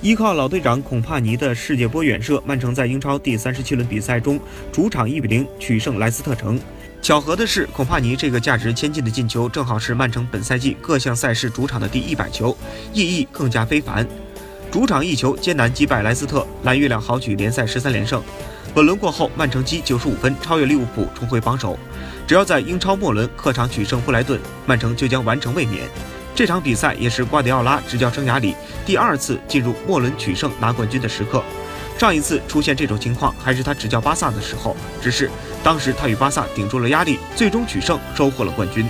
依靠老队长孔帕尼的世界波远射，曼城在英超第三十七轮比赛中主场一比零取胜莱斯特城。巧合的是，孔帕尼这个价值千金的进球，正好是曼城本赛季各项赛事主场的第一百球，意义更加非凡。主场一球艰难击败莱斯特，蓝月亮豪取联赛十三连胜。本轮过后，曼城积九十五分，超越利物浦，重回榜首。只要在英超末轮客场取胜布莱顿，曼城就将完成卫冕。这场比赛也是瓜迪奥拉执教生涯里第二次进入末轮取胜拿冠军的时刻。上一次出现这种情况还是他执教巴萨的时候，只是当时他与巴萨顶住了压力，最终取胜，收获了冠军。